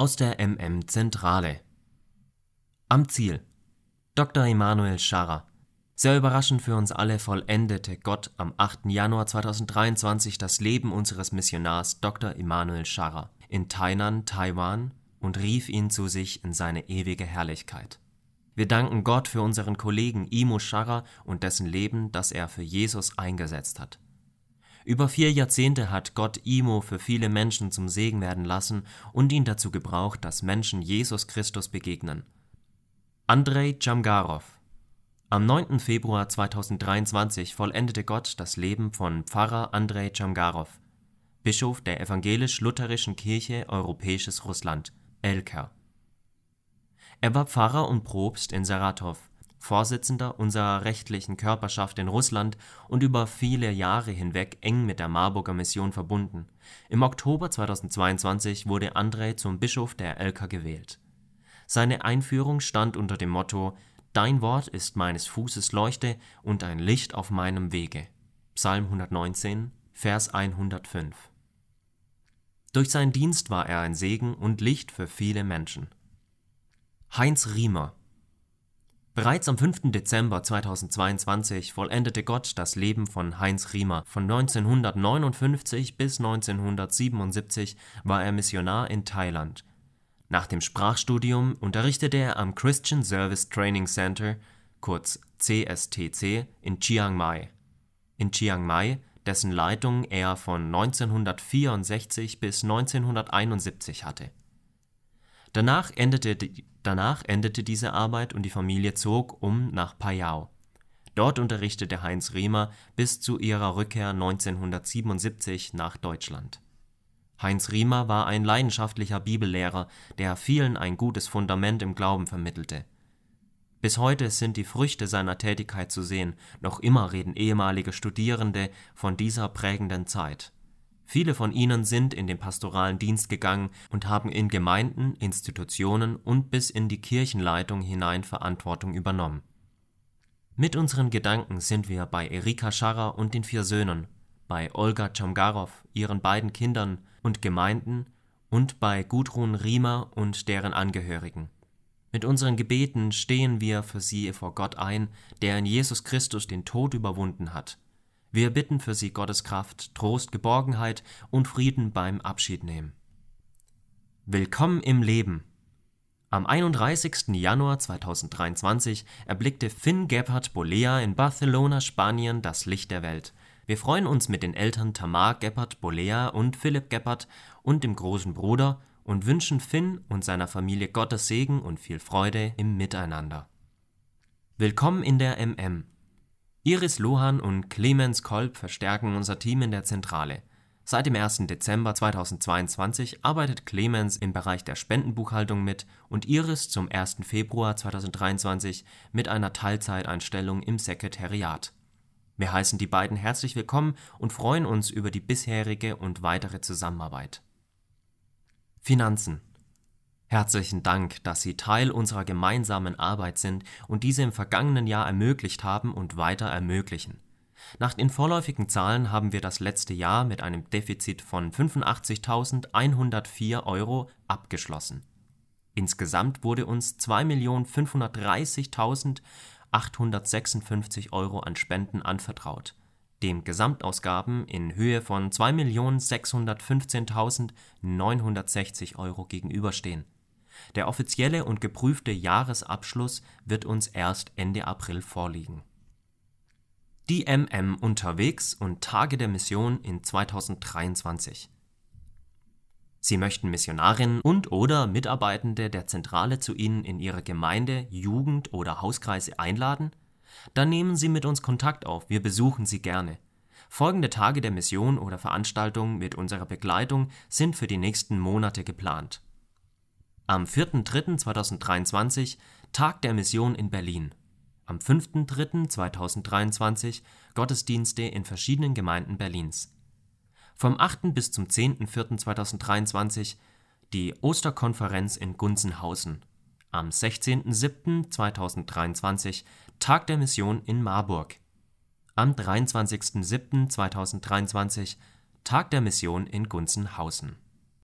aus der MM Zentrale. Am Ziel Dr. Emanuel Scharrer. Sehr überraschend für uns alle vollendete Gott am 8. Januar 2023 das Leben unseres Missionars Dr. Emanuel Scharrer in Tainan, Taiwan und rief ihn zu sich in seine ewige Herrlichkeit. Wir danken Gott für unseren Kollegen Imo Scharrer und dessen Leben, das er für Jesus eingesetzt hat. Über vier Jahrzehnte hat Gott Imo für viele Menschen zum Segen werden lassen und ihn dazu gebraucht, dass Menschen Jesus Christus begegnen. Andrei Jamgarov Am 9. Februar 2023 vollendete Gott das Leben von Pfarrer Andrei Jamgarov, Bischof der Evangelisch-Lutherischen Kirche Europäisches Russland, Elker. Er war Pfarrer und Propst in Saratow Vorsitzender unserer rechtlichen Körperschaft in Russland und über viele Jahre hinweg eng mit der Marburger Mission verbunden. Im Oktober 2022 wurde Andrei zum Bischof der Elka gewählt. Seine Einführung stand unter dem Motto Dein Wort ist meines Fußes Leuchte und ein Licht auf meinem Wege. Psalm 119, Vers 105. Durch seinen Dienst war er ein Segen und Licht für viele Menschen. Heinz Riemer Bereits am 5. Dezember 2022 vollendete Gott das Leben von Heinz Riemer. Von 1959 bis 1977 war er Missionar in Thailand. Nach dem Sprachstudium unterrichtete er am Christian Service Training Center kurz CSTC in Chiang Mai. In Chiang Mai, dessen Leitung er von 1964 bis 1971 hatte. Danach endete Danach endete diese Arbeit und die Familie zog um nach Payau. Dort unterrichtete Heinz Riemer bis zu ihrer Rückkehr 1977 nach Deutschland. Heinz Riemer war ein leidenschaftlicher Bibellehrer, der vielen ein gutes Fundament im Glauben vermittelte. Bis heute sind die Früchte seiner Tätigkeit zu sehen, noch immer reden ehemalige Studierende von dieser prägenden Zeit Viele von ihnen sind in den pastoralen Dienst gegangen und haben in Gemeinden, Institutionen und bis in die Kirchenleitung hinein Verantwortung übernommen. Mit unseren Gedanken sind wir bei Erika Scharrer und den vier Söhnen, bei Olga Chamgarov, ihren beiden Kindern und Gemeinden und bei Gudrun Riemer und deren Angehörigen. Mit unseren Gebeten stehen wir für sie vor Gott ein, der in Jesus Christus den Tod überwunden hat wir bitten für sie Gottes Kraft, Trost, Geborgenheit und Frieden beim Abschiednehmen. Willkommen im Leben. Am 31. Januar 2023 erblickte Finn Gebhardt Bolea in Barcelona, Spanien, das Licht der Welt. Wir freuen uns mit den Eltern Tamar Gebhardt Bolea und Philipp Gebhardt und dem großen Bruder und wünschen Finn und seiner Familie Gottes Segen und viel Freude im Miteinander. Willkommen in der MM. Iris Lohan und Clemens Kolb verstärken unser Team in der Zentrale. Seit dem 1. Dezember 2022 arbeitet Clemens im Bereich der Spendenbuchhaltung mit und Iris zum 1. Februar 2023 mit einer Teilzeiteinstellung im Sekretariat. Wir heißen die beiden herzlich willkommen und freuen uns über die bisherige und weitere Zusammenarbeit. Finanzen Herzlichen Dank, dass Sie Teil unserer gemeinsamen Arbeit sind und diese im vergangenen Jahr ermöglicht haben und weiter ermöglichen. Nach den vorläufigen Zahlen haben wir das letzte Jahr mit einem Defizit von 85.104 Euro abgeschlossen. Insgesamt wurde uns 2.530.856 Euro an Spenden anvertraut, dem Gesamtausgaben in Höhe von 2.615.960 Euro gegenüberstehen der offizielle und geprüfte Jahresabschluss wird uns erst Ende April vorliegen. Die MM unterwegs und Tage der Mission in 2023 Sie möchten Missionarinnen und/oder Mitarbeitende der Zentrale zu Ihnen in Ihre Gemeinde, Jugend oder Hauskreise einladen? Dann nehmen Sie mit uns Kontakt auf, wir besuchen Sie gerne. Folgende Tage der Mission oder Veranstaltungen mit unserer Begleitung sind für die nächsten Monate geplant am 4.3.2023 Tag der Mission in Berlin. Am 5.3.2023 Gottesdienste in verschiedenen Gemeinden Berlins. Vom 8. bis zum 10.4.2023 die Osterkonferenz in Gunzenhausen. Am 16.07.2023 Tag der Mission in Marburg. Am 23.07.2023 Tag der Mission in Gunzenhausen